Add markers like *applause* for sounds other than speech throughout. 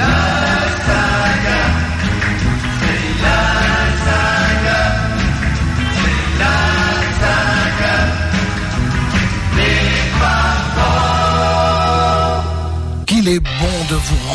Love.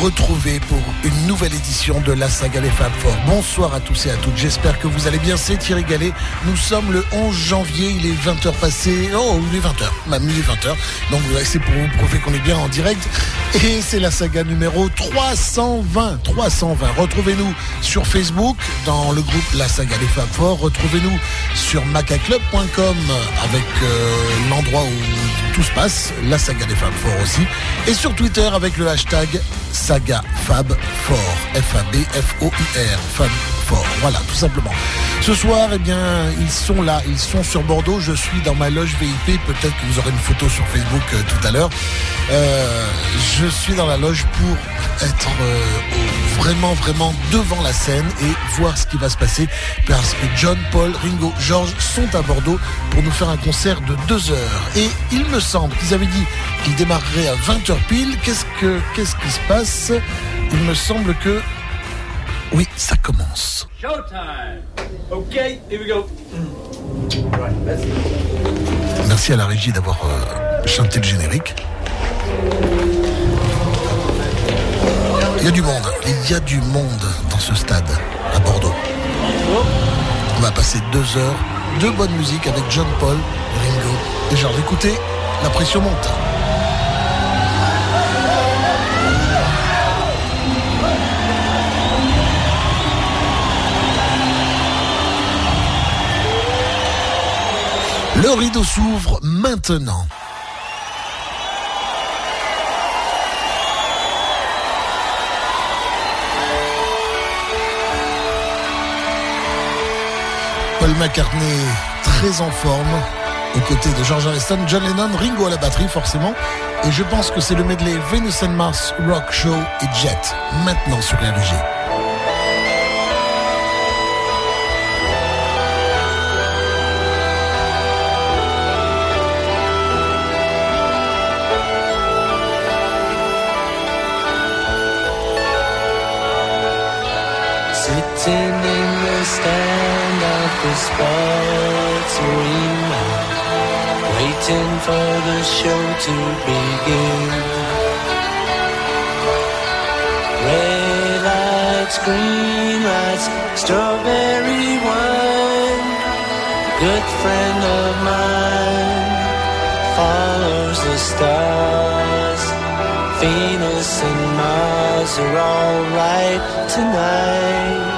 Retrouver pour une nouvelle édition de la saga des Fab Four. Bonsoir à tous et à toutes, j'espère que vous allez bien, c'est Thierry Gallet. Nous sommes le 11 janvier, il est 20h passé, oh il est 20h, même il est 20h, donc c'est pour vous prouver qu'on est bien en direct. Et c'est la saga numéro 320, 320. Retrouvez-nous sur Facebook, dans le groupe La Saga des Fab Four. Retrouvez-nous sur macaclub.com avec euh, l'endroit où tout se passe, la saga des Fab Four aussi. Et sur Twitter avec le hashtag saga Fab Four. F-A-B-F-O-I-R. Fab Voilà, tout simplement. Ce soir, eh bien, ils sont là, ils sont sur Bordeaux. Je suis dans ma loge VIP. Peut-être que vous aurez une photo sur Facebook euh, tout à l'heure. Euh, je suis dans la loge pour être euh, vraiment, vraiment devant la scène et voir ce qui va se passer parce que John, Paul, Ringo, George sont à Bordeaux pour nous faire un concert de deux heures. Et il me semble qu'ils avaient dit qu'ils démarreraient à 20h pile. Qu'est-ce que, qu'est-ce qui se passe? Il me semble que oui, ça commence. Showtime. OK, here we go. Merci à la régie d'avoir euh, chanté le générique. Il y a du monde, il y a du monde dans ce stade à Bordeaux. On va passer deux heures de bonne musique avec John Paul, Ringo et genre écoutez, la pression monte. Le rideau s'ouvre maintenant. Paul McCartney très en forme aux côtés de George Harrison, John Lennon, Ringo à la batterie forcément. Et je pense que c'est le medley Venus and Mars Rock Show et Jet maintenant sur RG. The sports arena, waiting for the show to begin. Red lights, green lights, strawberry wine. Good friend of mine follows the stars. Venus and Mars are alright tonight.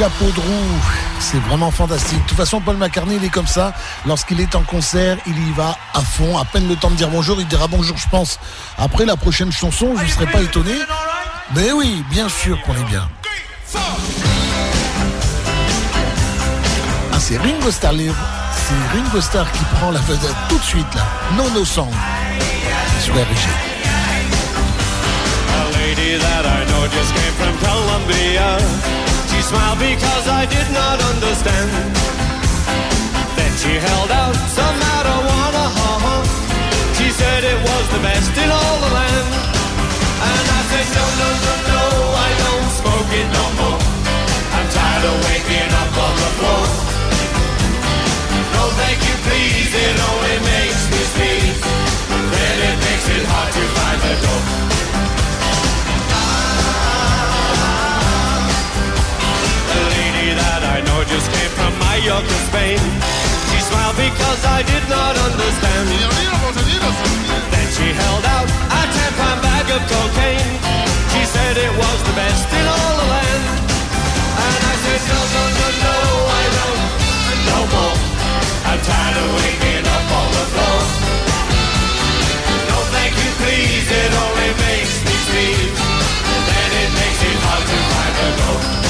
Chapeaux de roue. C'est vraiment fantastique. De toute façon, Paul McCartney, il est comme ça. Lorsqu'il est en concert, il y va à fond. À peine le temps de dire bonjour, il dira bonjour, je pense. Après la prochaine chanson, je ne serais pas étonné. Mais oui, bien sûr qu'on est bien. Ah, c'est Ringo Starr. C'est Ringo Starr qui prend la vedette tout de suite là. Non, no song. She smiled because I did not understand. Then she held out some marijuana. She said it was the best in all the land. And I said, no, no, no, no, I don't smoke it no more. I'm tired of waking up on the floor. No, thank you, please, it only makes me sneeze. Then it makes it hard to find the door. Mallorca, Spain. She smiled because I did not understand. Then she held out a ten-pound bag of cocaine. She said it was the best in all the land. And I said, no, no, no, no, I don't, no more. I'm tired of waking up on the floor. No, thank you, please, it only makes me sneeze. And then it makes it hard to find a door.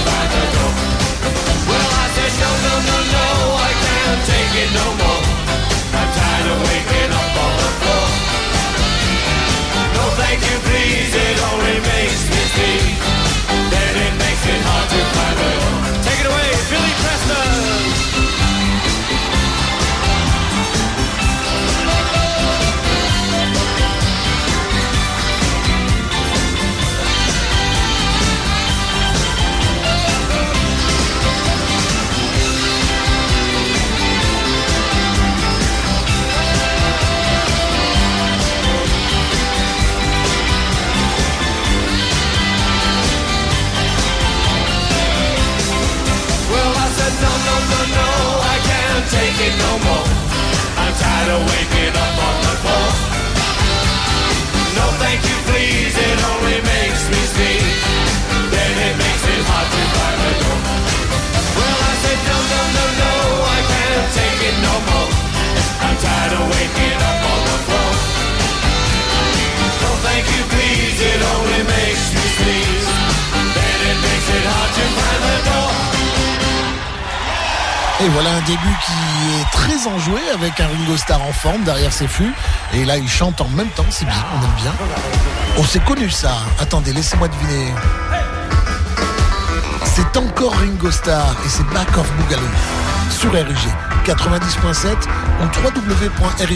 thank you, please, it only makes me sneeze. Take no more. I'm tired of waking up on the floor. No, thank you, please. It only makes me sneeze. Then it makes it hard to find the door. Well, I said no, no, no, no. I can't take it no more. I'm tired of waking up Et voilà un début qui est très enjoué avec un Ringo Starr en forme derrière ses fûts. Et là, il chante en même temps, c'est bien, on aime bien. On s'est connu ça. Attendez, laissez-moi deviner. C'est encore Ringo Starr et c'est Back of Boogaloo sur RG 90.7 ou www.rgfm.fr.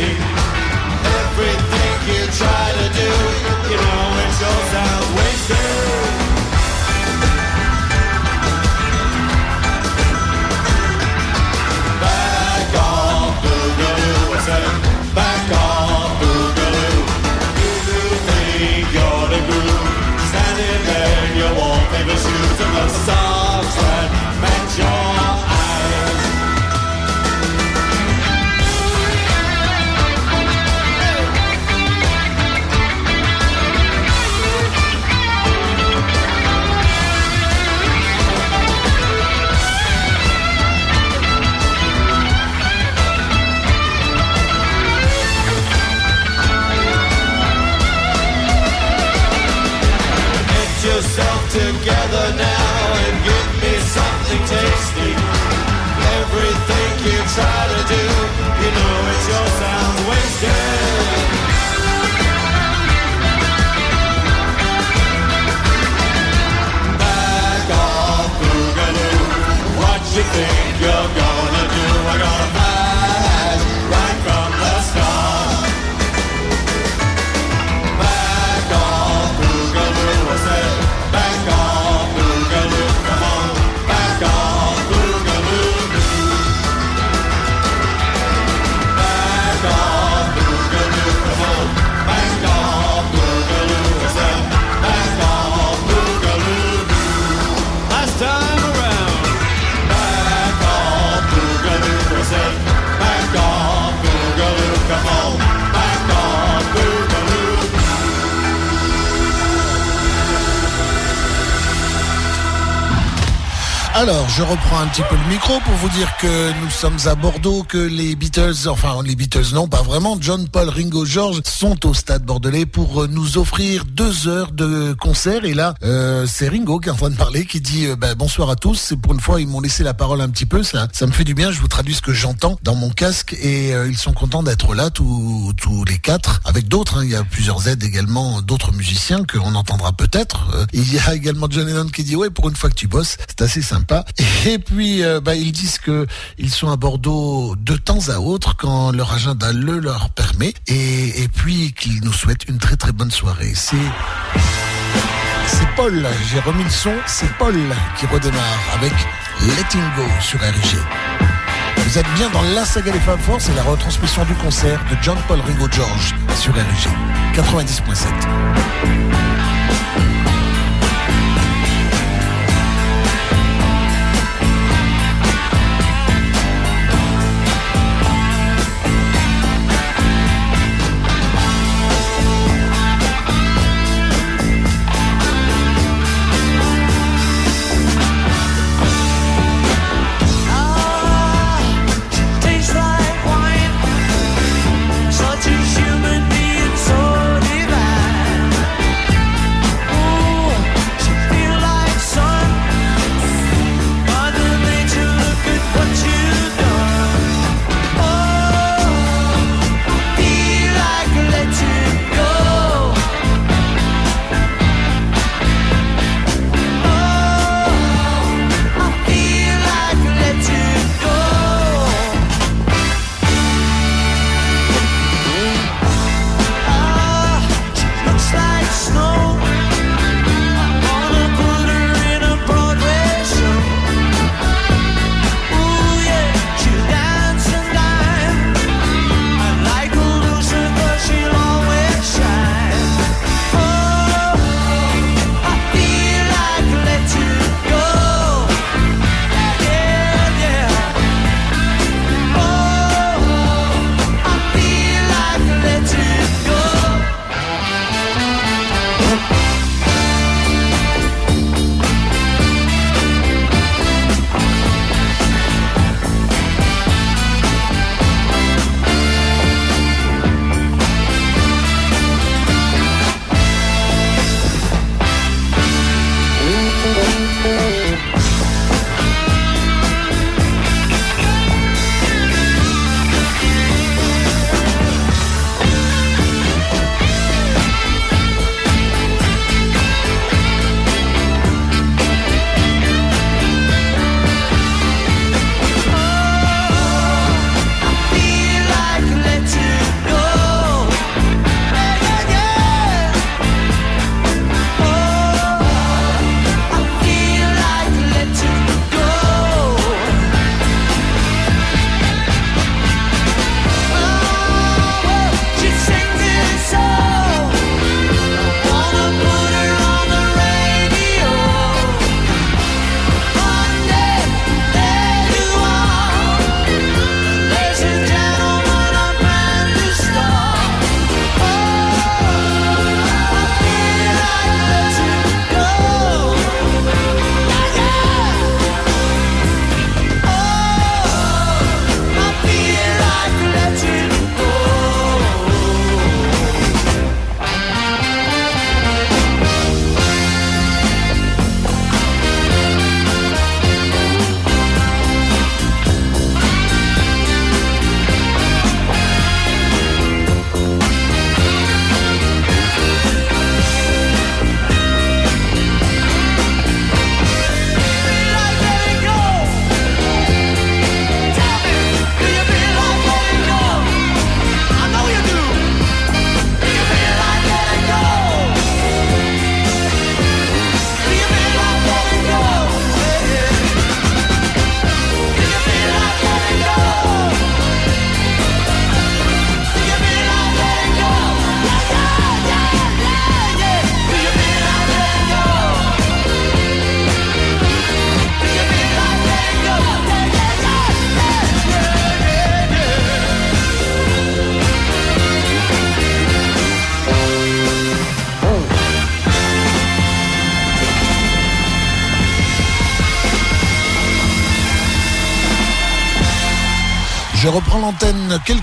Stick it's your Alors, je reprends un petit peu le micro pour vous dire que nous sommes à Bordeaux, que les Beatles, enfin les Beatles non, pas vraiment, John, Paul, Ringo, George sont au stade bordelais pour euh, nous offrir deux heures de concert. Et là, euh, c'est Ringo qui est en train de parler, qui dit euh, bah, bonsoir à tous. Pour une fois, ils m'ont laissé la parole un petit peu, ça, ça me fait du bien. Je vous traduis ce que j'entends dans mon casque et euh, ils sont contents d'être là tous, tous les quatre, avec d'autres. hein. Il y a plusieurs aides également, d'autres musiciens qu'on entendra peut-être. Il y a également John Lennon qui dit ouais, pour une fois que tu bosses, c'est assez Et puis, euh, bah, ils disent que ils sont à Bordeaux de temps à autre quand leur agenda le leur permet. Et, et puis qu'ils nous souhaitent une très très bonne soirée. C'est c'est Paul. J'ai remis le son. C'est Paul qui redémarre avec Letting Go sur RG. Vous êtes bien dans la saga des Fab Four, c'est la retransmission du concert de John Paul Ringo George sur RG 90.7.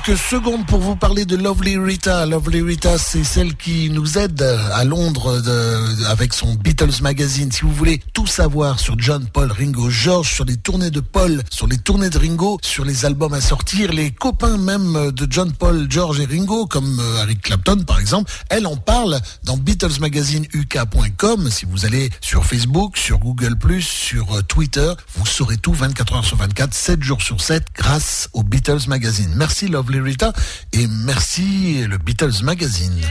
quelques secondes pour vous parler de Lovely Rita. Lovely Rita, c'est celle qui nous aide à Londres avec son Beatles Magazine. Si vous voulez tout savoir sur John, Paul, Ringo, George, sur les tournées de Paul, sur les tournées de Ringo, sur les albums à sortir, les copains même de John, Paul, George et Ringo, comme euh, Eric Clapton par exemple, elle en parle dans BeatlesMagazineUK.com. Si vous allez sur Facebook, sur Google+, sur euh, Twitter, vous saurez tout 24 heures sur 24, 7 jours sur 7 grâce au Beatles Magazine. Merci Lovely Et merci le Beatles Magazine.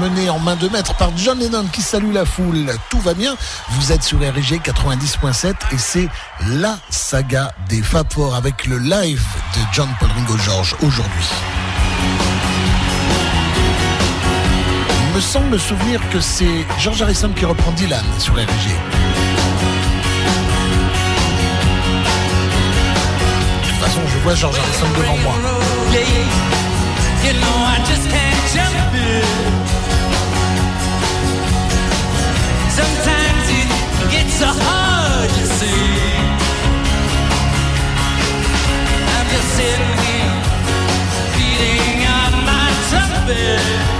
Mené en main de maître par John Lennon qui salue la foule. Tout va bien, vous êtes sur RG 90.7 et c'est la saga des Fab avec le live de John Paul Ringo George aujourd'hui. Il me semble me souvenir que c'est George Harrison qui reprend Dylan sur RG. De toute façon, je vois George Harrison devant moi. So hard to see. I'm just sitting here beating on my trumpet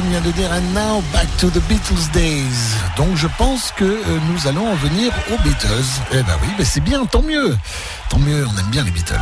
Vient de dire And now back to the Beatles days. Donc je pense que euh, nous allons en venir aux Beatles. Eh ben oui, mais c'est bien, tant mieux. Tant mieux, on aime bien les Beatles.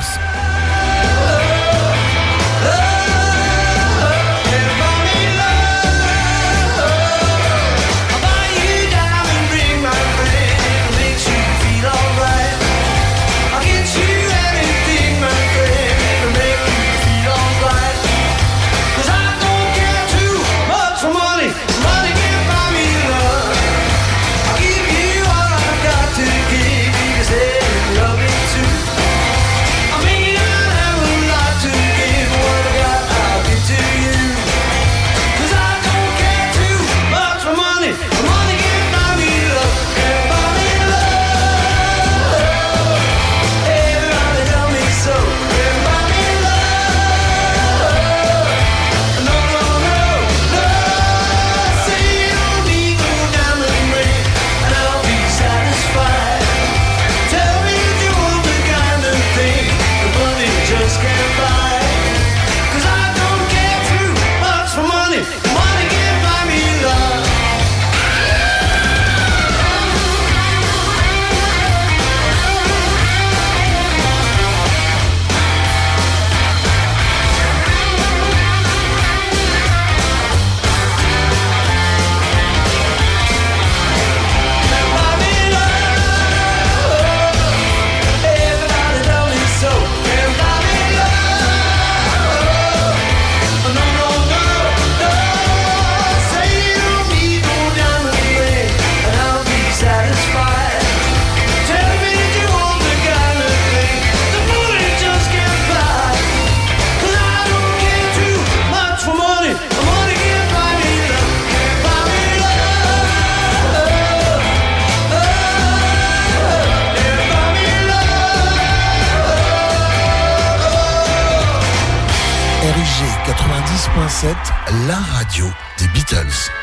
La radio des Beatles.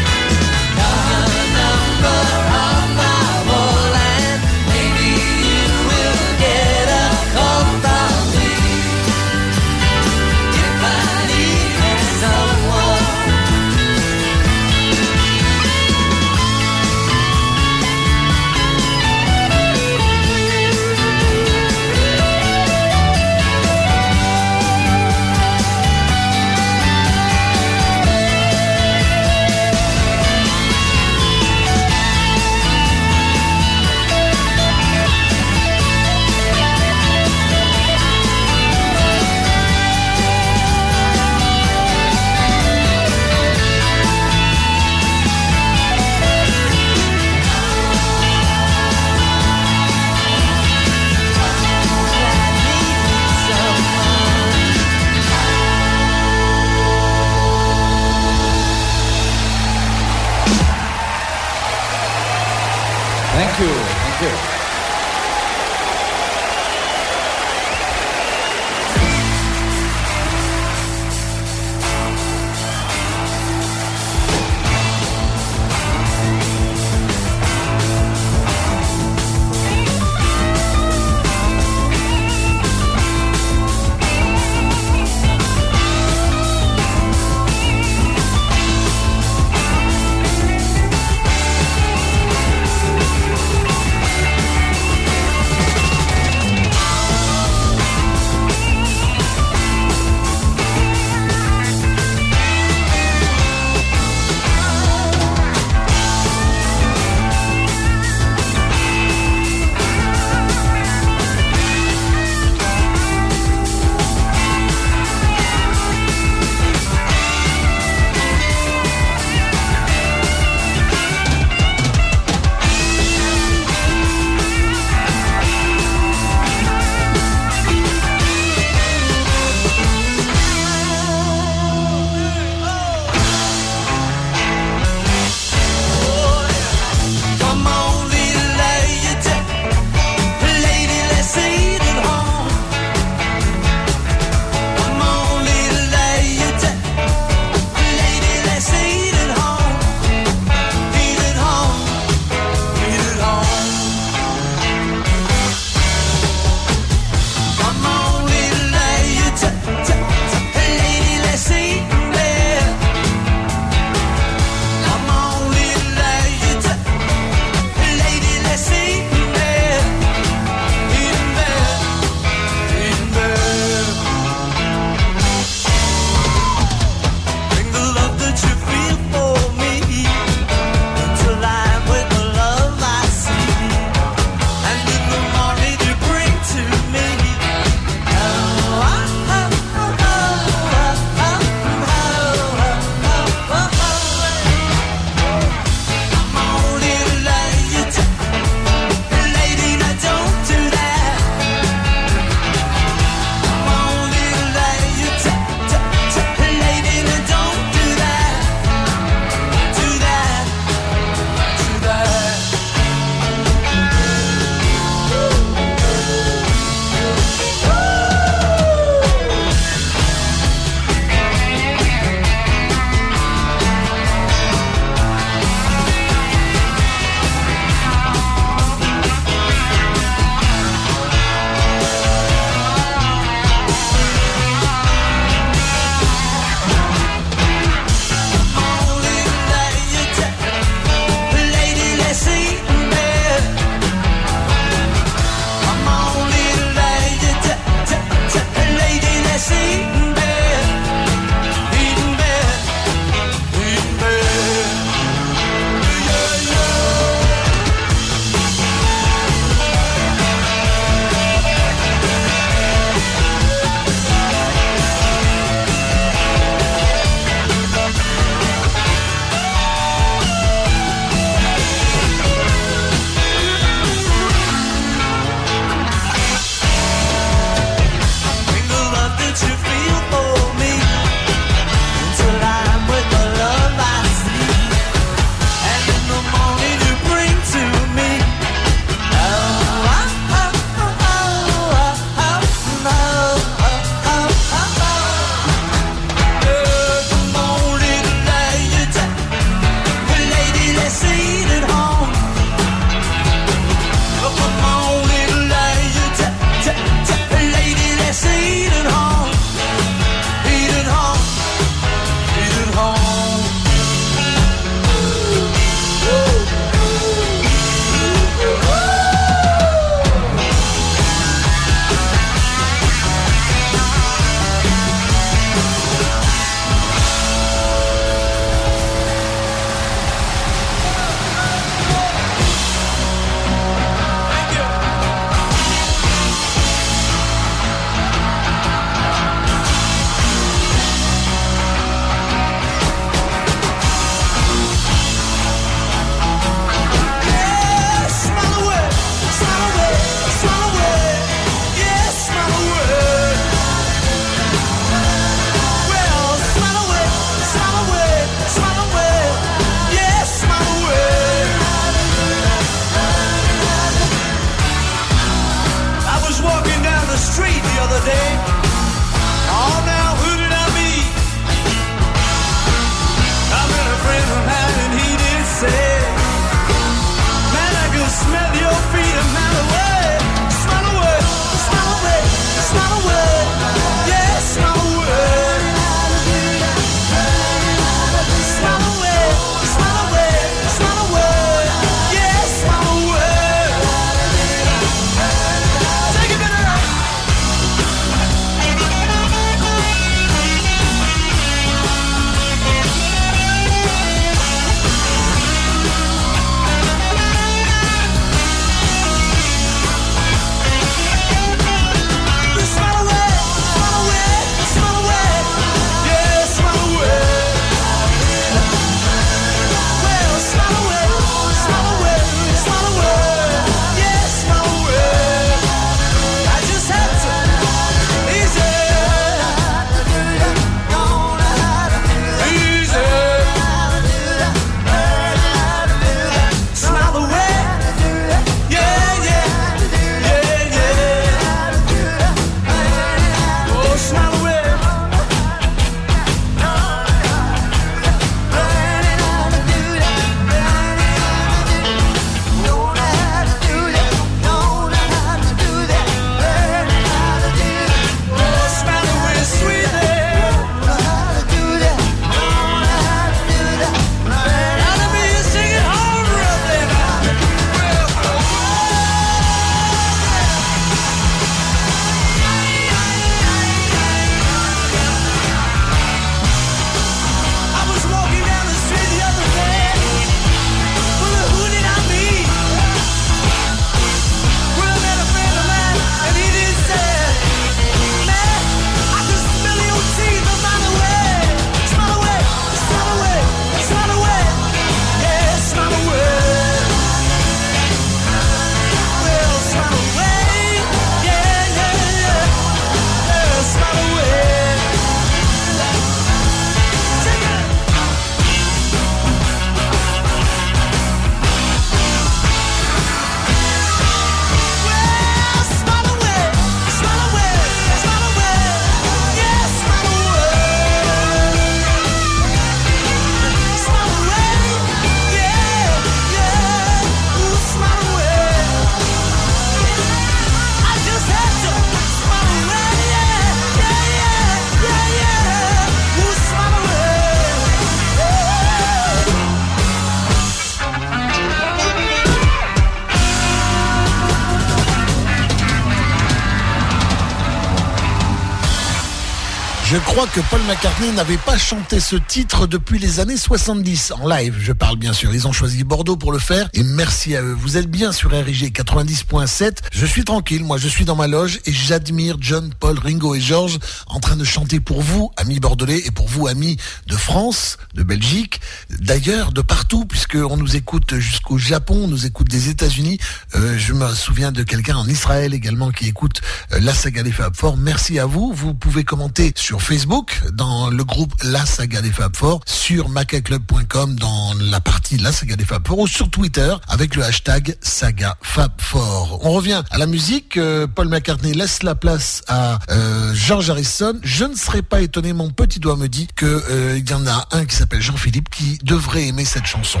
Je crois que Paul McCartney n'avait pas chanté ce titre depuis les années 70 en live. Je parle bien sûr. Ils ont choisi Bordeaux pour le faire et merci à eux. Vous êtes bien sur RIG 90.7. Je suis tranquille. Moi, je suis dans ma loge et j'admire John, Paul, Ringo et George en train de chanter pour vous, amis bordelais, et pour vous, amis de France, de Belgique, d'ailleurs, de partout, puisque on nous écoute jusqu'au Japon, on nous écoute des États-Unis. Euh, je me souviens de quelqu'un en Israël également qui écoute euh, la saga des Fab Four. Merci à vous. Vous pouvez commenter sur Facebook dans le groupe La Saga des Fab Four, sur macaclub.com dans la partie La Saga des Fab Four ou sur Twitter avec le hashtag Saga Fab Four. On revient à la musique. Euh, Paul McCartney laisse la place à euh, George Harrison. Je ne serais pas étonné, mon petit doigt me dit que euh, y en a un qui s'appelle Jean-Philippe qui devrait aimer cette chanson.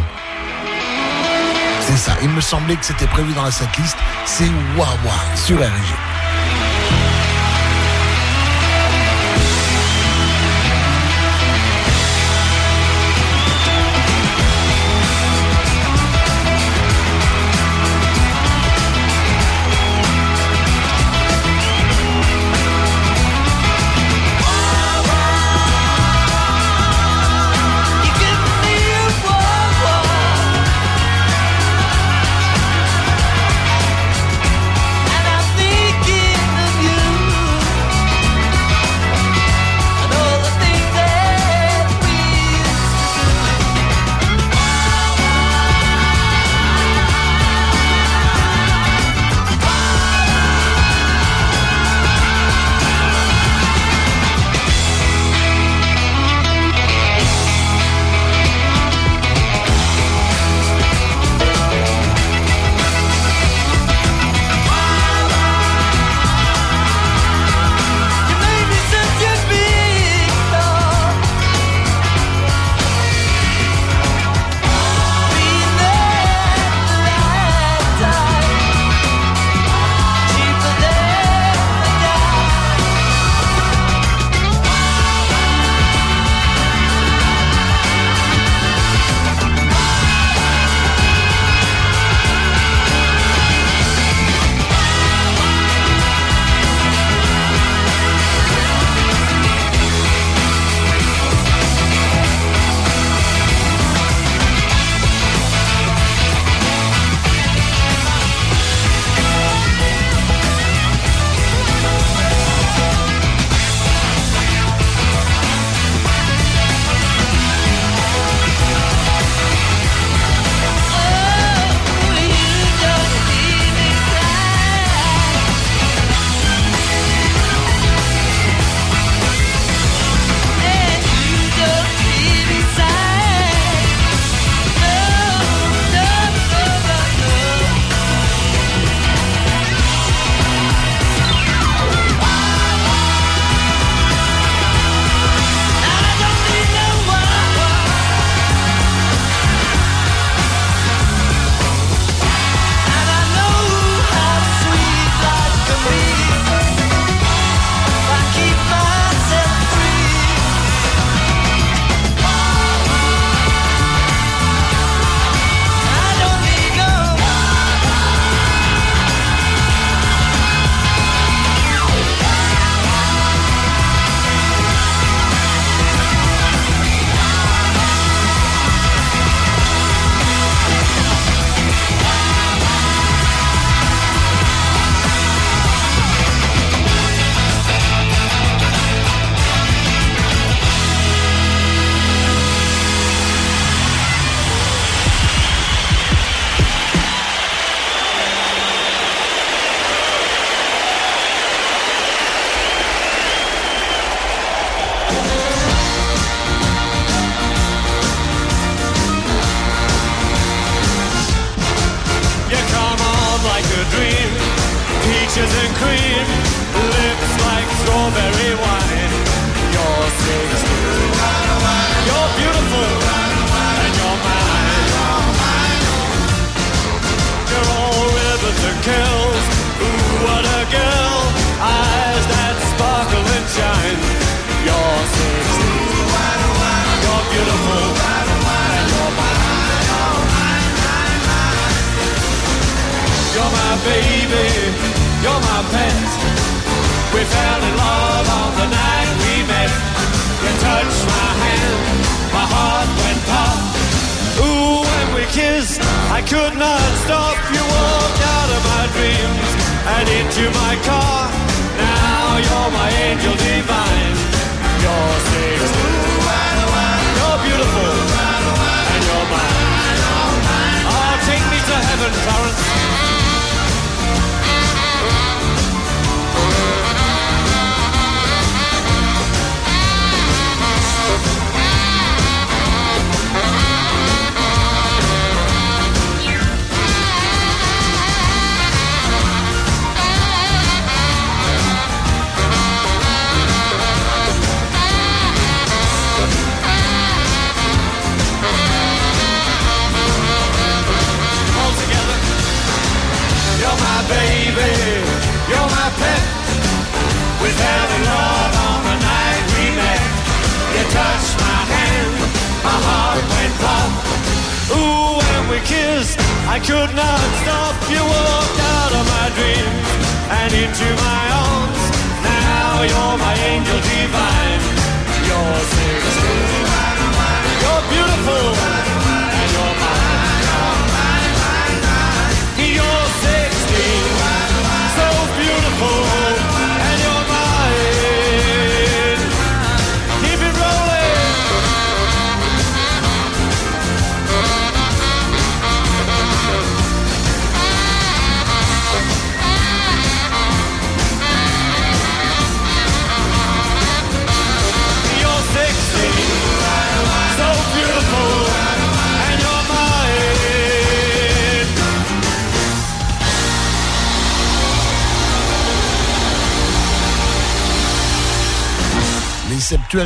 C'est ça. Il me semblait que c'était prévu dans la setlist. C'est Wawa sur RG. You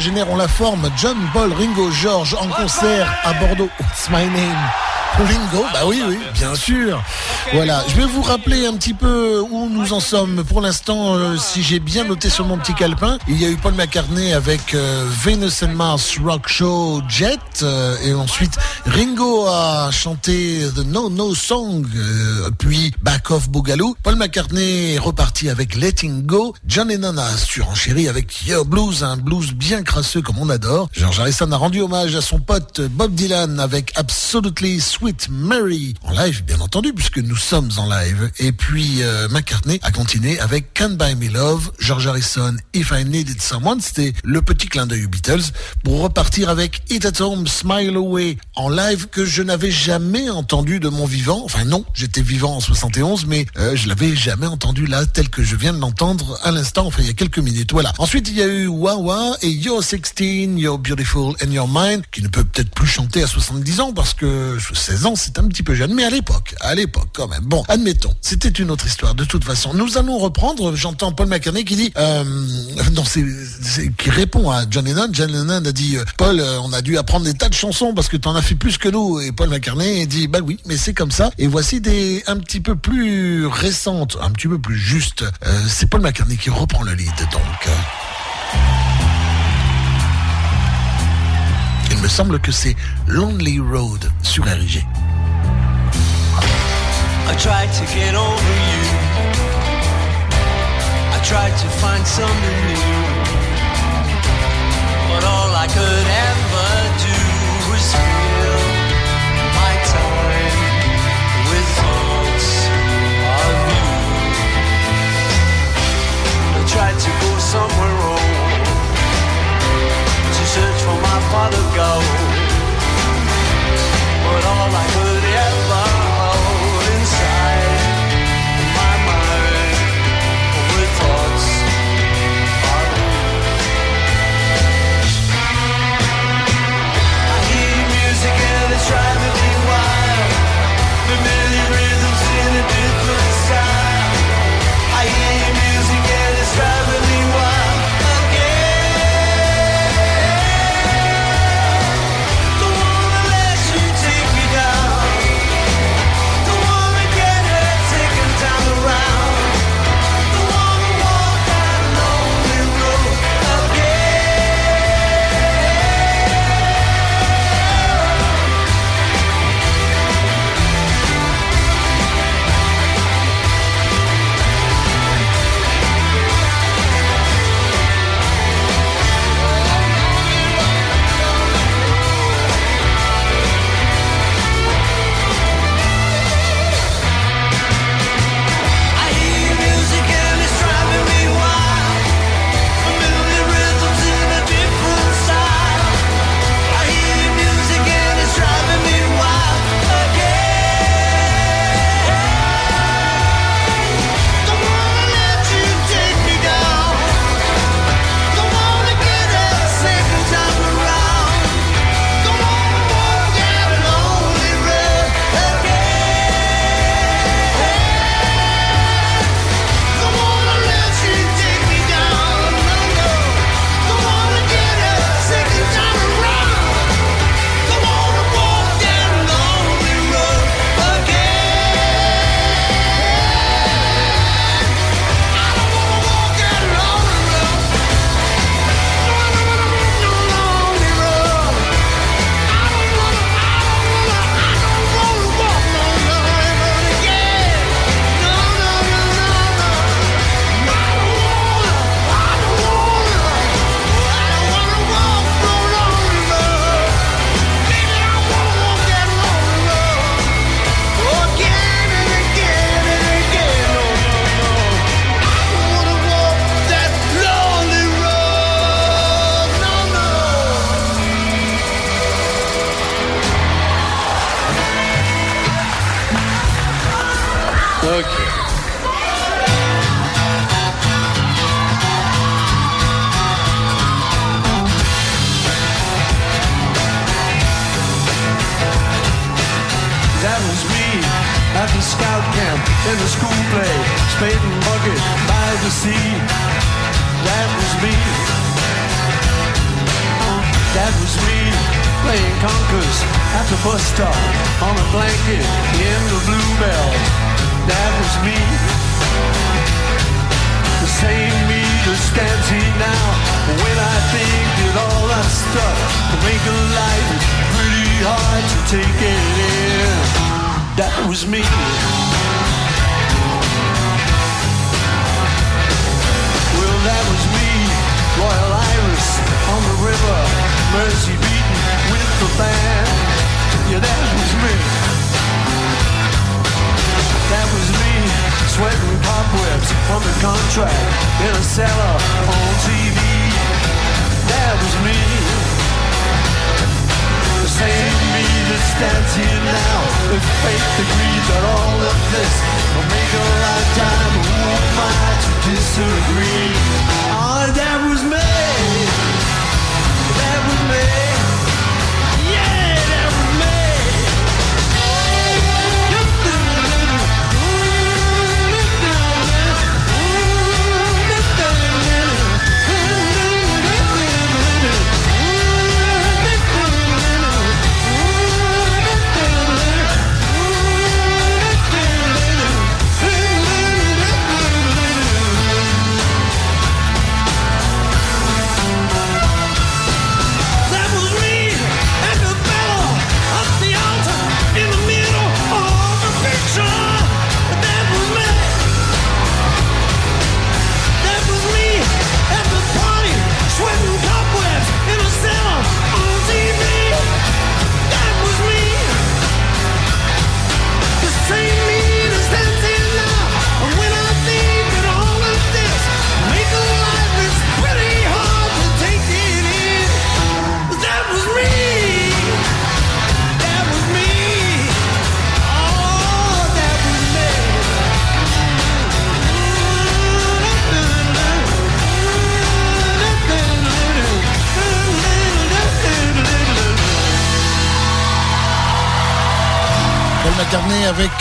septuagénaires ont la forme. John, Paul, Ringo, George en concert à Bordeaux. What's my name Ringo, bah oui, oui, bien sûr. Voilà, je vais vous rappeler un petit peu où nous en sommes. Pour l'instant, euh, si j'ai bien noté sur mon petit calepin, il y a eu Paul McCartney avec euh, Venus and Mars Rock Show Jet, euh, et ensuite Ringo a chanté The No No Song, euh, puis Back Off Boogaloo. Paul McCartney est reparti avec Letting Go. John Lennon a surenchéri avec Your Blues, un blues bien crasseux comme on adore. George Harrison a rendu hommage à son pote Bob Dylan avec Absolutely Sweet Mary en live, bien entendu, puisque nous sommes en live. Et puis euh, McCartney a continué avec Can't Buy Me Love, George Harrison, If I Needed Someone. C'était le petit clin d'œil aux Beatles pour repartir avec It at Home, Smile Away en live que je n'avais jamais entendu de mon vivant. Enfin non, j'étais vivant en 71, mais euh, je l'avais jamais entendu là tel que je viens de l'entendre à l'instant, enfin il y a quelques minutes. Voilà. Ensuite il y a eu Wawa et You're 16, You're Beautiful and You're Mine, qui ne peut peut-être plus chanter à 70 ans parce que 16 ans c'est un petit peu jeune, mais à l'époque, à l'époque quand même. Bon, admettons, c'était une autre histoire. De toute façon, nous allons reprendre. J'entends Paul McCartney qui dit, euh, *laughs* ses- ses- qui répond à John Lennon. John Lennon a dit, euh, Paul, euh, on a dû apprendre des tas de chansons parce que t'en as fait plus que nous. Et Paul McCartney dit, bah oui, mais c'est comme ça. Et voici des un petit peu plus récentes, un petit peu plus justes. Euh, c'est Paul McCartney qui reprend le lead, donc. Il me semble que c'est Lonely Road sur RG. Search for my pot of gold. But all I could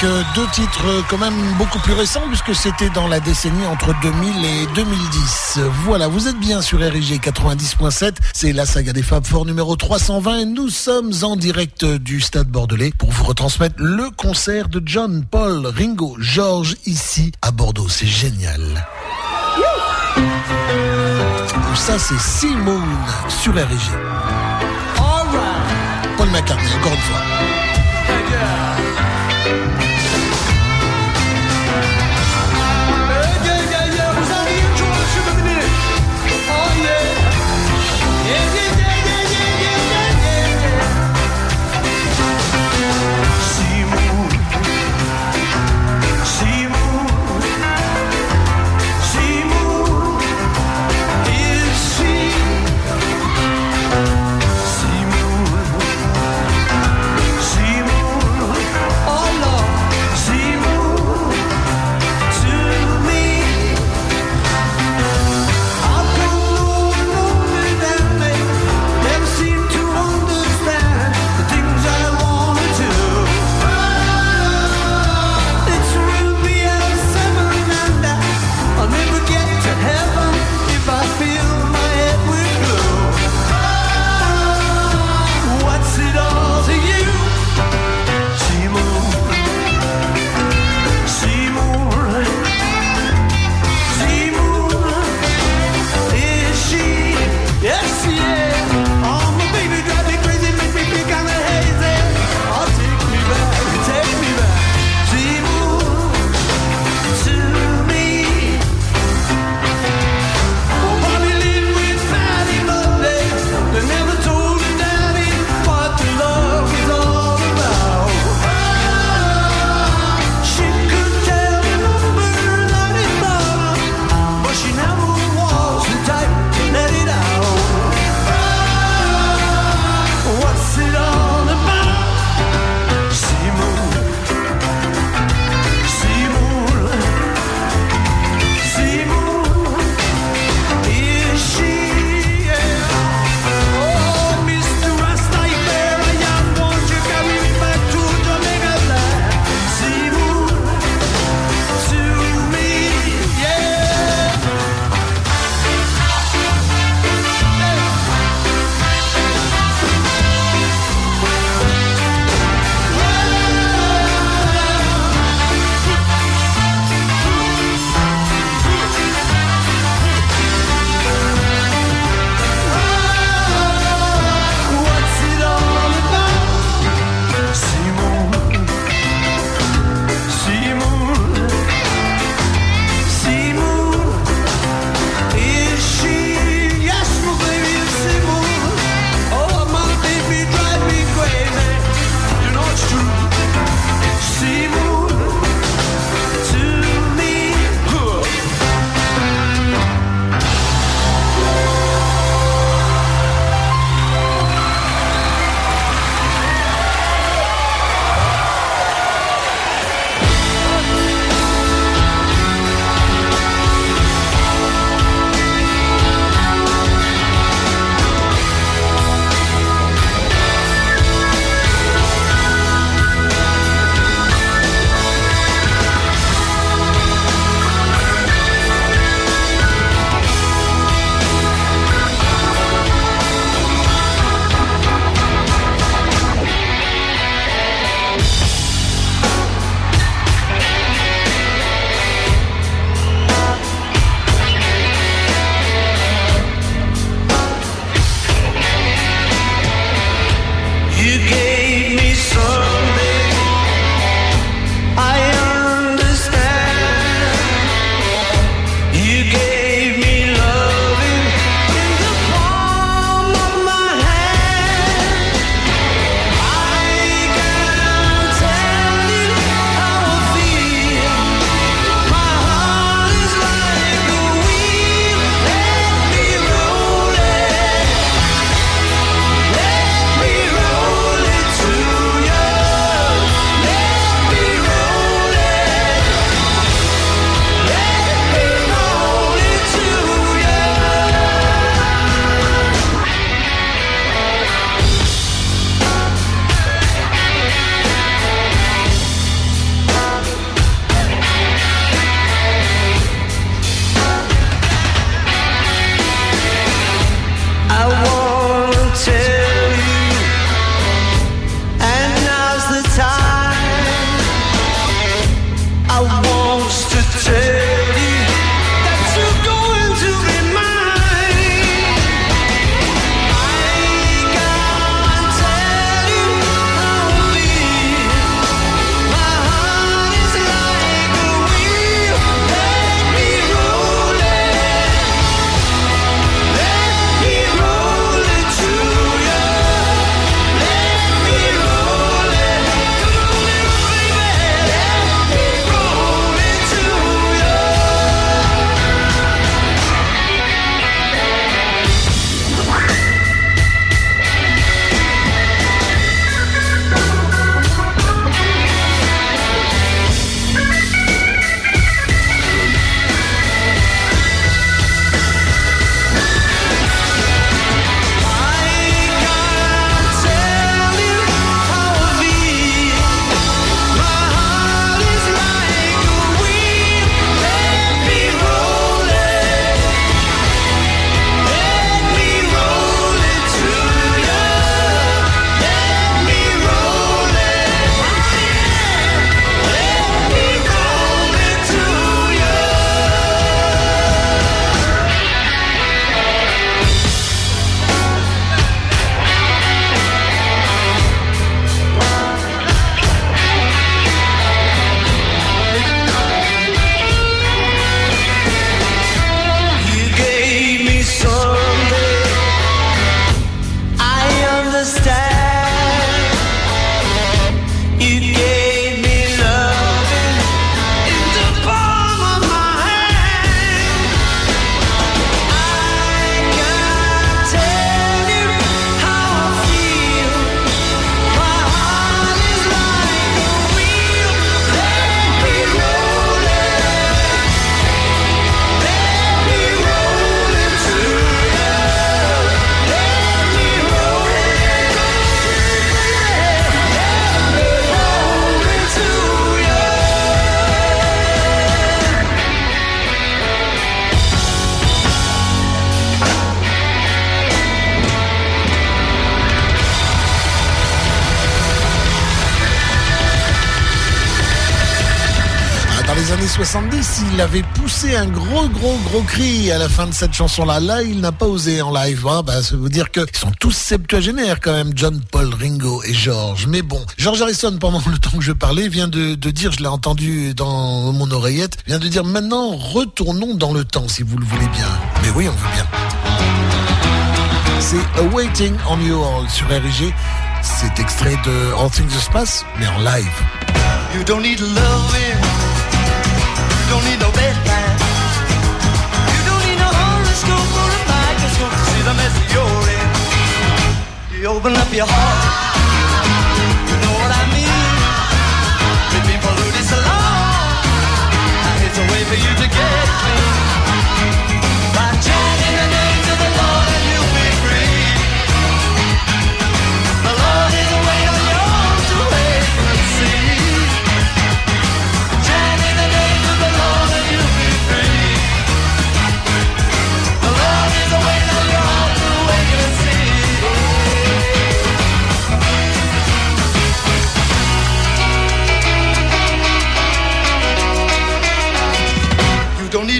Euh, deux titres euh, quand même beaucoup plus récents puisque c'était dans la décennie entre 2000 et 2010. Voilà, vous êtes bien sur RIG 90.7, c'est la saga des Fab Four numéro 320 et nous sommes en direct du Stade Bordelais pour vous retransmettre le concert de John, Paul, Ringo, George ici à Bordeaux. C'est génial. Ça c'est Simone sur RIG. Paul McCartney, encore une fois. Il avait poussé un gros, gros, gros cri à la fin de cette chanson-là. Là, il n'a pas osé en live. Ah, bah, ça veut dire qu'ils sont tous septuagénaires quand même, John, Paul, Ringo et George. Mais bon, George Harrison, pendant le temps que je parlais, vient de, dire, je l'ai entendu dans mon oreillette, vient de dire maintenant, retournons dans le temps si vous le voulez bien. Mais oui, on veut bien. C'est Awaiting on You All sur RG. C'est extrait de All Things Space, mais en live. You don't need loving. You don't need no bedtime. You don't need no horoscope or a microscope to see the mess you're in. You open up your heart. You know what I mean? It's a way for you to get clean.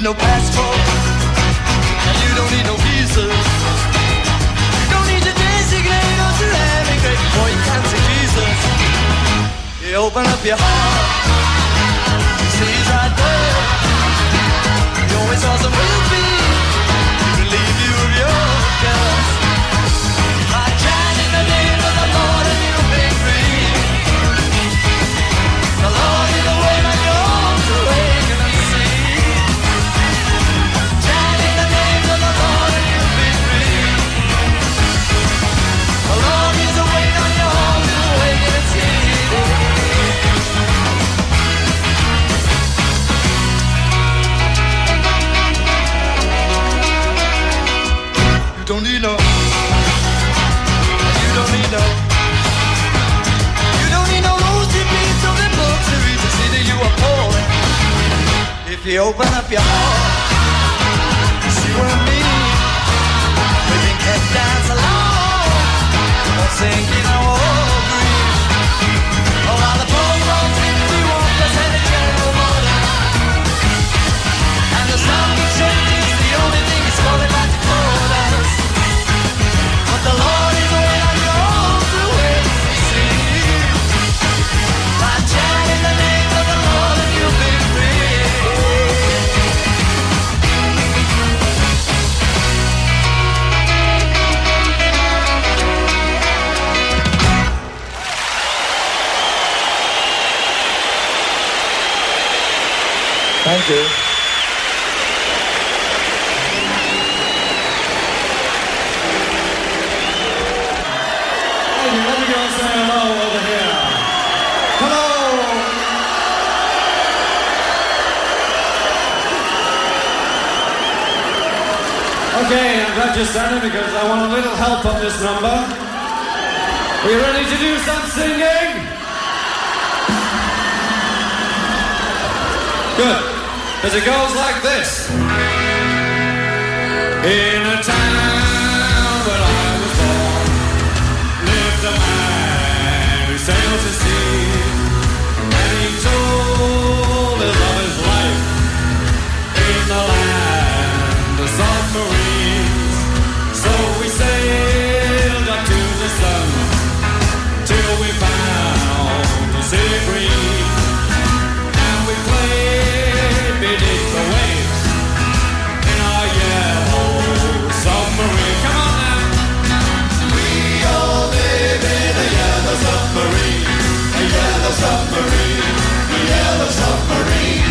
No passport, and you don't need no visa. You don't need to designate or to emigrate before you can see Jesus. You open up your heart, you see he's right there. You always saw If you open up your heart, see what I mean. We can dance along. Don't sing in a old dream. While the phone we won't. And the sun Hello. Over here. Hello! Okay, I'm glad you're standing because I want a little help on this number. Are you ready to do some singing? Good. Because it goes like this. In a town where I was born lived a man who sailed to sea, and he told us of his life in the land of submarines. So we sailed up to the sun till we found the sea green, submarine, a yellow submarine.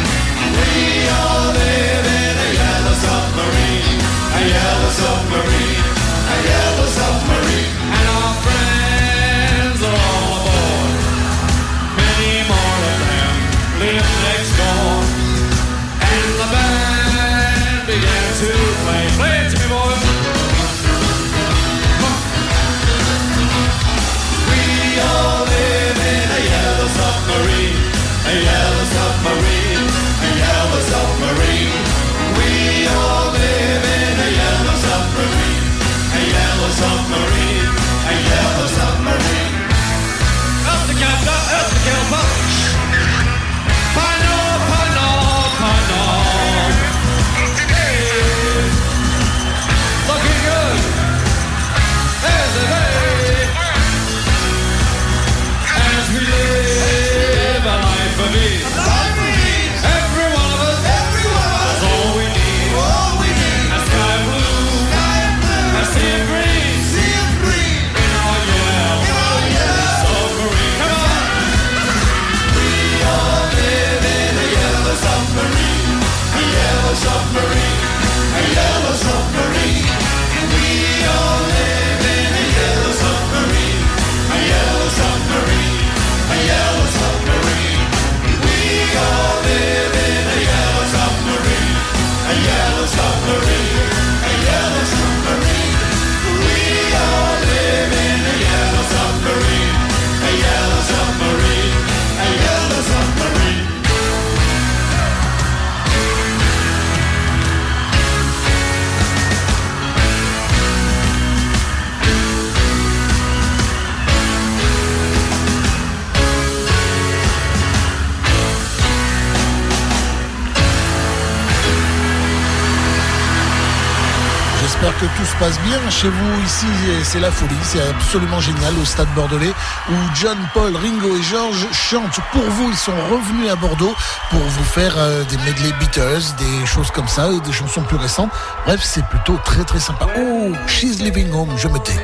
Vous ici. C'est la folie, c'est absolument génial au Stade Bordelais où John, Paul, Ringo et Georges chantent pour vous. Ils sont revenus à Bordeaux pour vous faire euh, des medley Beatles, des choses comme ça, des chansons plus récentes. Bref, c'est plutôt très très sympa. Oh, She's Living Home, je me tais.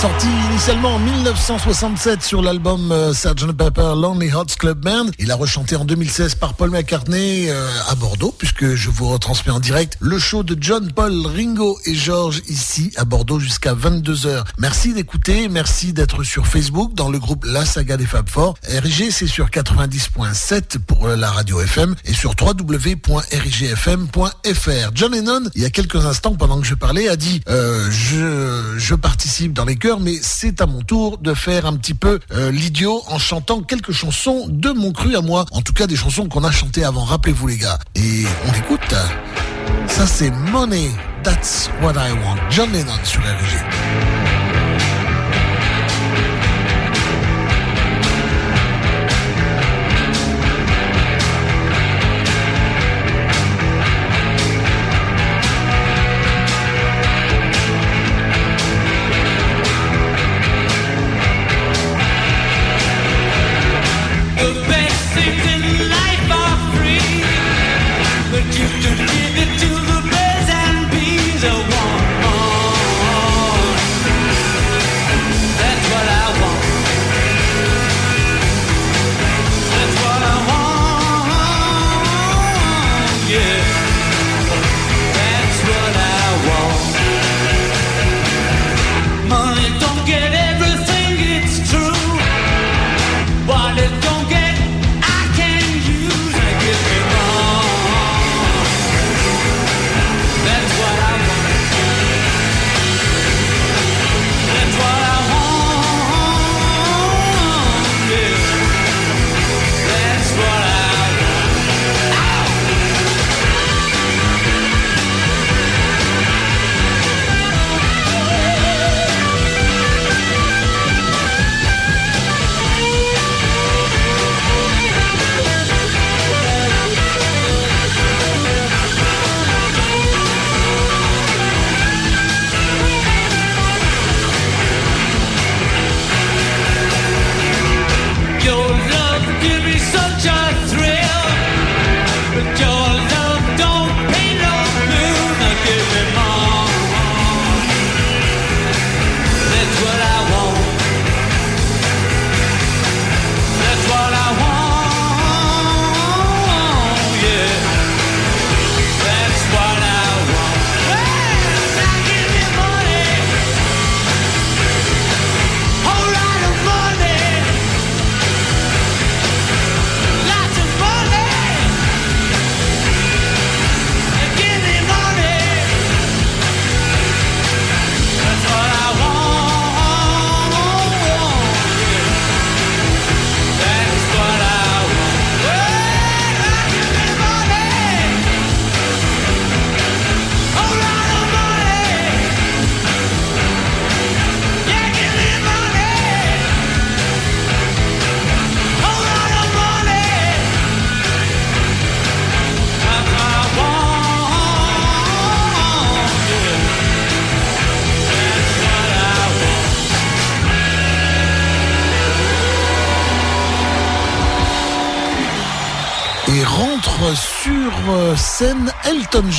Sortie initialement en 1967 sur l'album euh, Sgt Pepper Lonely Hearts Club Band. Il a rechanté en 2016 par Paul McCartney euh, à Bordeaux puisque je vous retransmets en direct le show de John, Paul, Ringo et George ici à Bordeaux jusqu'à 22h. Merci d'écouter, merci d'être sur Facebook dans le groupe La Saga des Fab Four. RIG c'est sur 90.7 pour euh, la radio FM et sur www.rigfm.fr. John Lennon, il y a quelques instants pendant que je parlais, a dit euh, je, je participe dans les chœurs, mais c'est à mon tour de faire un petit peu euh, l'idiot en chantant quelques chansons de mon cru à moi. En tout cas, des chansons qu'on a chantées avant. Rappelez-vous les gars. Et on écoute. Ça c'est Money, That's What I Want. John Lennon sur RG.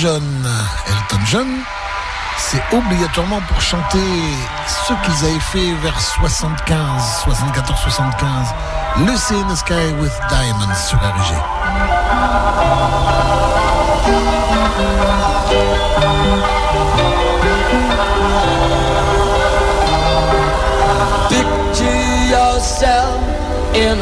John. Elton John, c'est obligatoirement pour chanter ce qu'ils avaient fait vers 75, 74, 75. Lucy in the Sky with Diamonds sur RG. In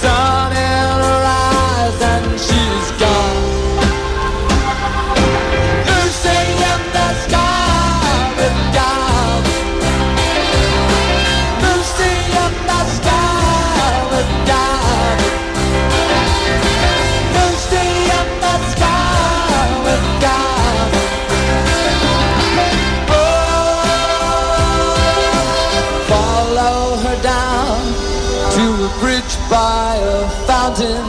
Sun a fountain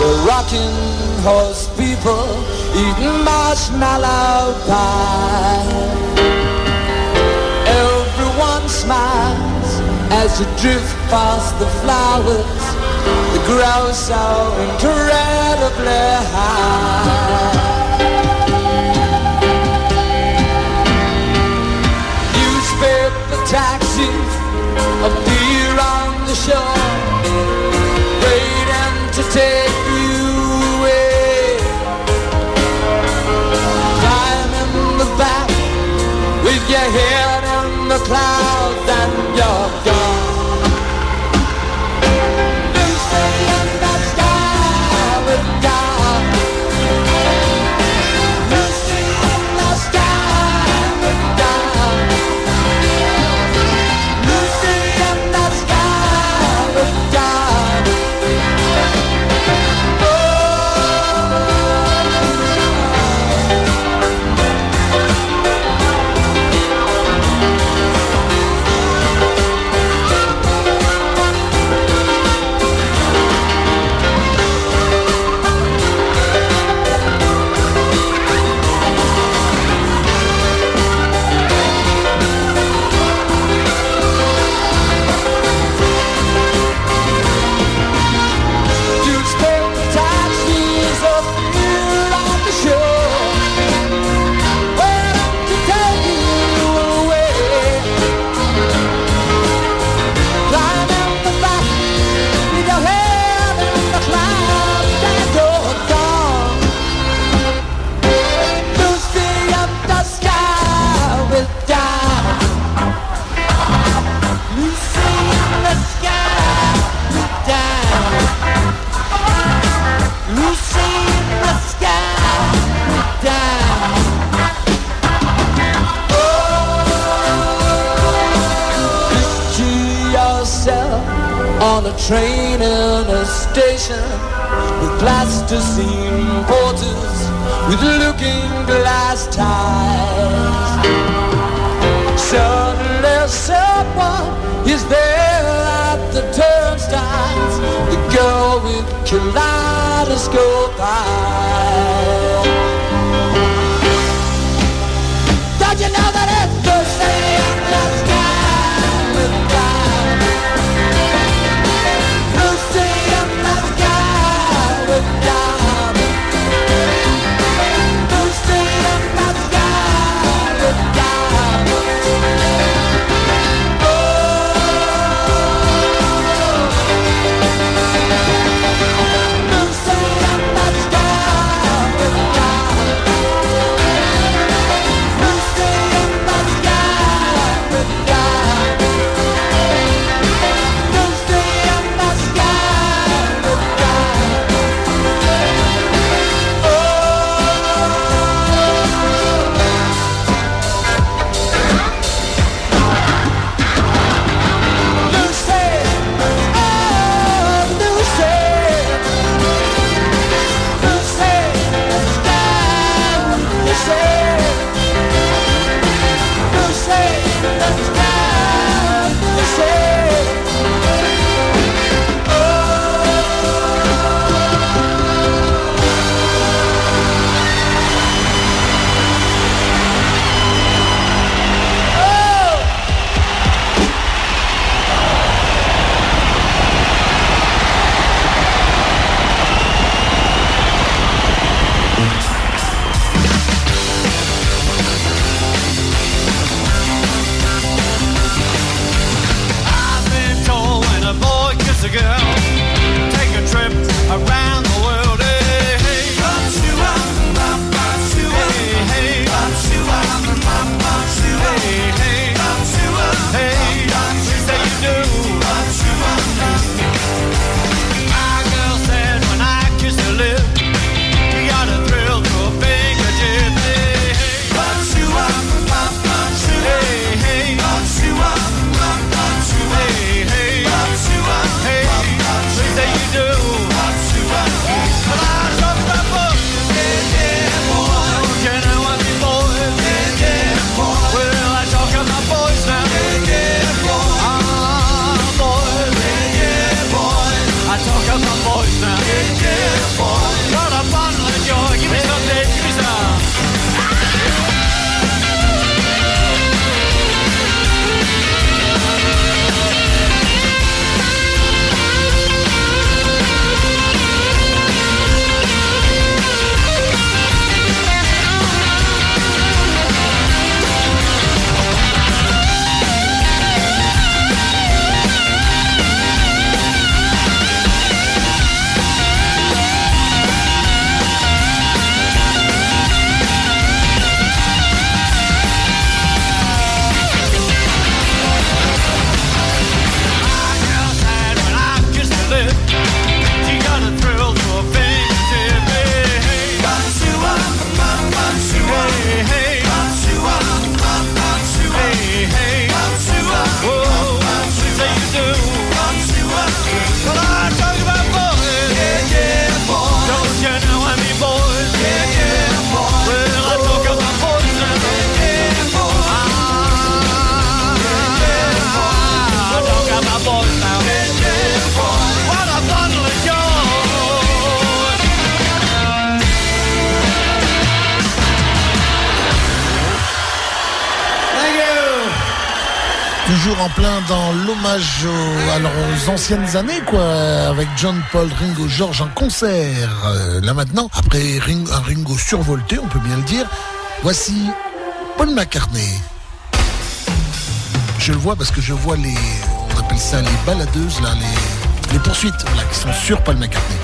The rocking horse people eating marshmallow pie Everyone smiles as you drift past the flowers the grow so incredibly high. Newspaper taxis in train in a station with plasticine porters with looking glass ties. Suddenly someone is there at the turnstiles. The girl with kaleidoscope eyes. Années, quoi, avec John Paul, Ringo, George en concert. Euh, là maintenant, après Ring- un Ringo survolté, on peut bien le dire, voici Paul McCartney. Je le vois parce que je vois les, on appelle ça les baladeuses, là, les, les poursuites, voilà, qui sont sur Paul McCartney.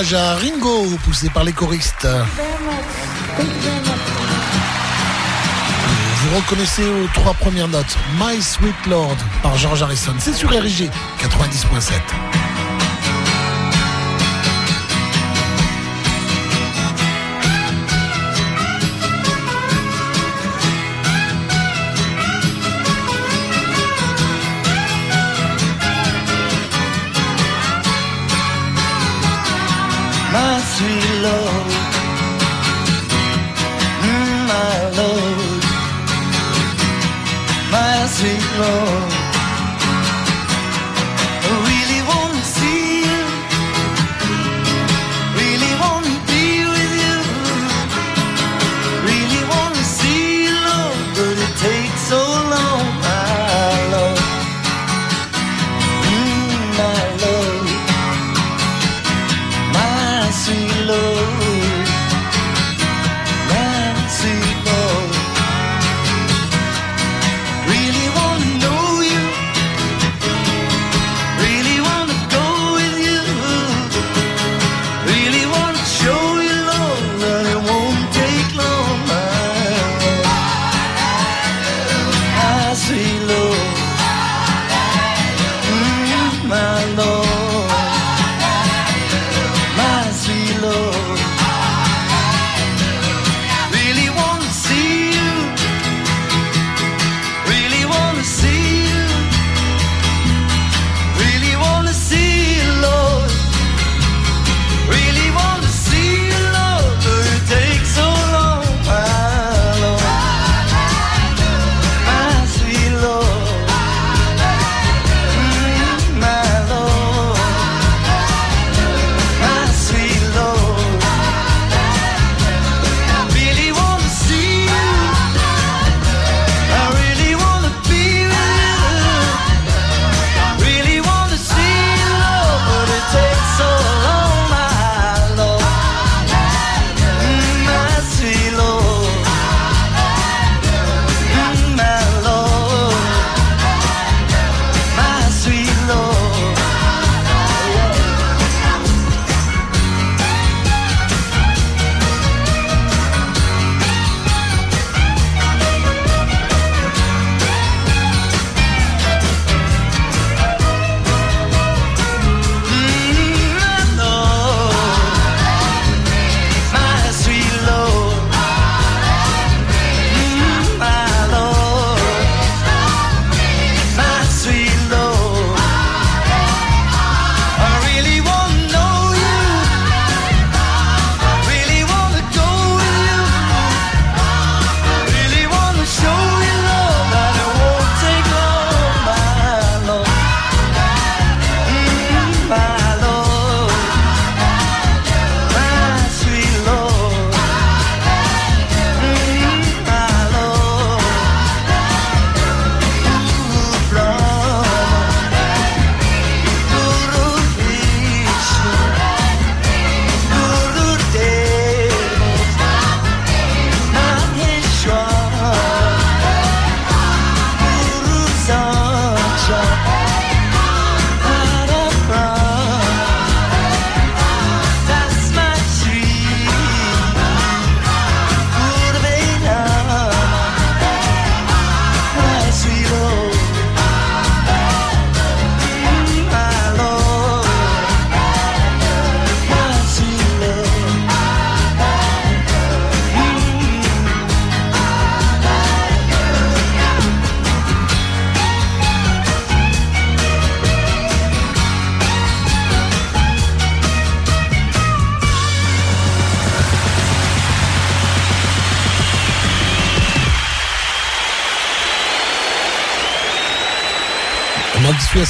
à Ringo, poussé par les choristes. Vous reconnaissez aux trois premières notes My Sweet Lord par George Harrison. C'est sur RIG 90.7. sweet love, mm, my love, my sweet love.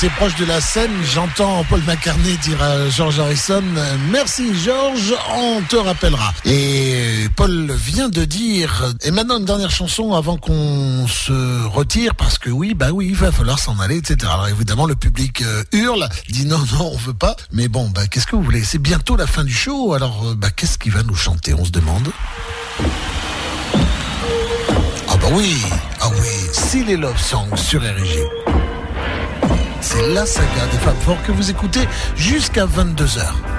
Proche de la scène, j'entends Paul McCartney dire à George Harrison Merci George, on te rappellera. Et Paul vient de dire Et maintenant une dernière chanson avant qu'on se retire, parce que oui, bah oui, il va falloir s'en aller, etc. Alors évidemment, le public euh, hurle, dit non, non, on veut pas. Mais bon, bah qu'est-ce que vous voulez? C'est bientôt la fin du show, alors euh, bah qu'est-ce qu'il va nous chanter, on se demande Ah bah oui, ah oui, c'est les Love Songs sur RG. C'est la saga des Fab Four que vous écoutez jusqu'à 22h.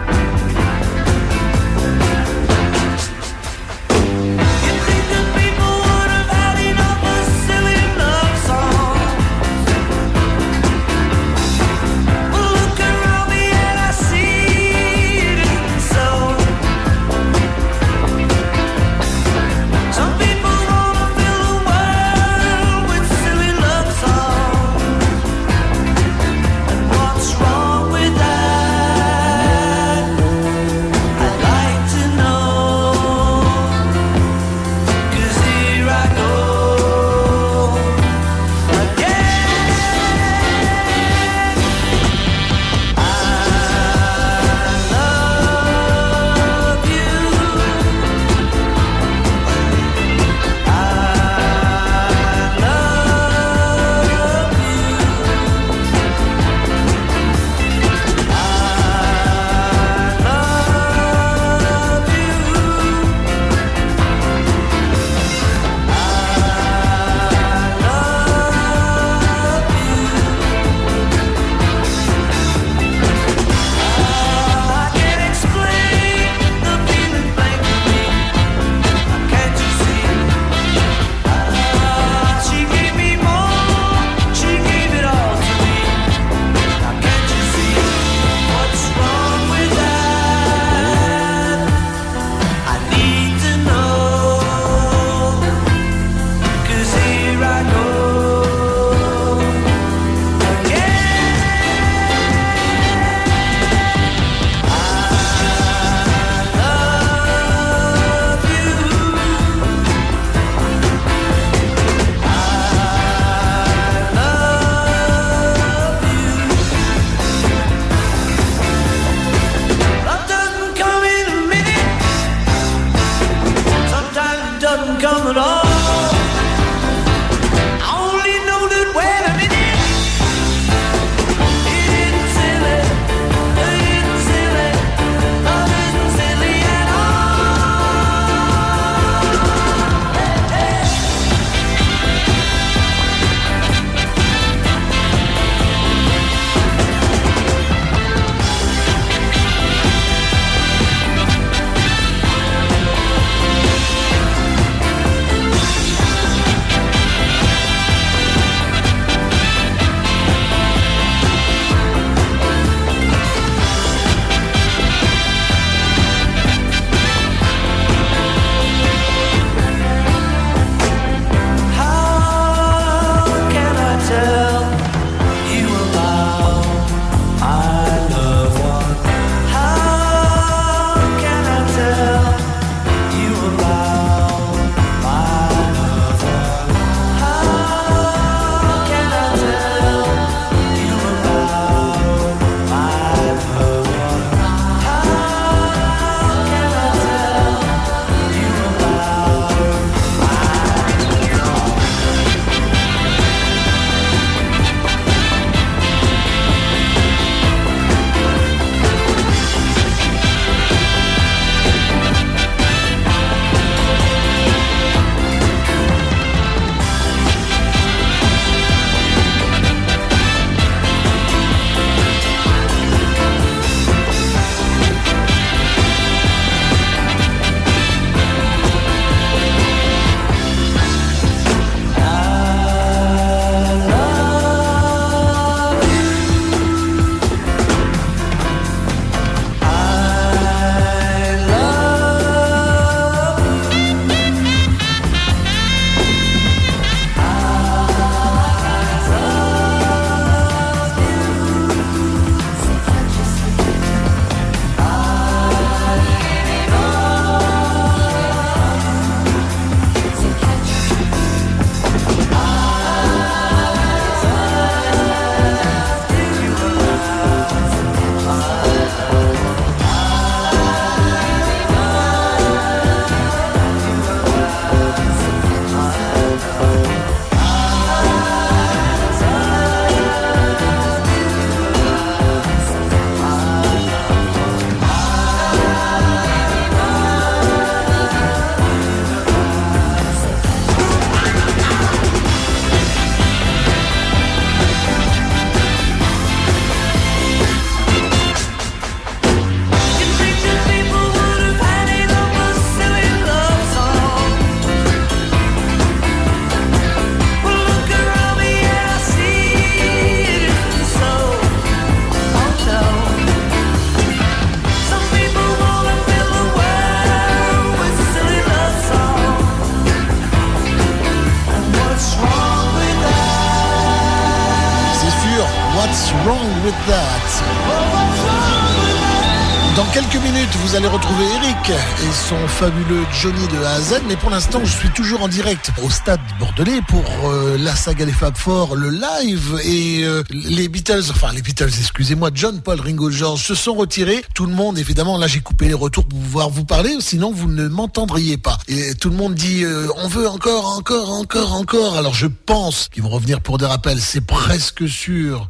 Dans quelques minutes, vous allez retrouver Eric et son fabuleux Johnny de A à Z. Mais pour l'instant, je suis toujours en direct au stade bordelais pour euh, la saga des Fab Four, le live. Et euh, les Beatles, enfin les Beatles, excusez-moi, John, Paul, Ringo, George se sont retirés. Tout le monde, évidemment, là j'ai coupé les retours pour pouvoir vous parler, sinon vous ne m'entendriez pas. Et tout le monde dit, euh, on veut encore, encore, encore, encore. Alors je pense qu'ils vont revenir pour des rappels, c'est presque sûr.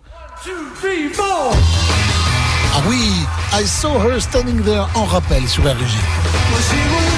Ah oui, I saw her standing there en rappel sur RG. Well,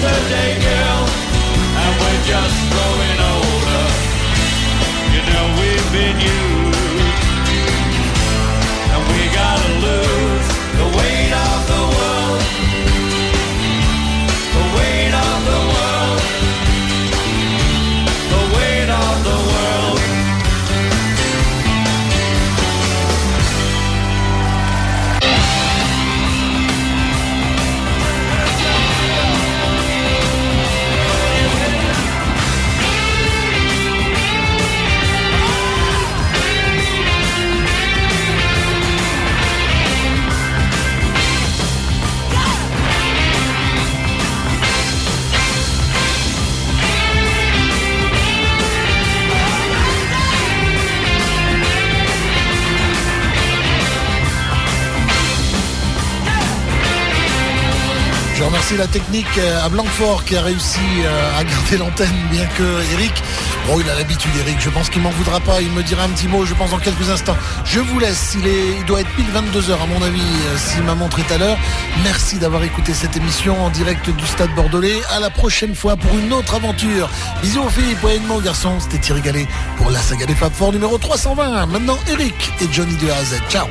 yesterday. c'est la technique euh, à Blanquefort qui a réussi euh, à garder l'antenne, bien que Eric, bon, il a l'habitude, Eric. Je pense qu'il m'en voudra pas. Il me dira un petit mot, je pense, dans quelques instants. Je vous laisse. Il, est, il doit être pile 22h, à mon avis, euh, si ma montre est à l'heure. Merci d'avoir écouté cette émission en direct du Stade Bordelais. À la prochaine fois pour une autre aventure. Bisous, Philippe. Ouais, mon garçon. C'était Thierry Gallet pour la saga des Fab Four numéro 320. Maintenant, Eric et Johnny de A à Z. Ciao.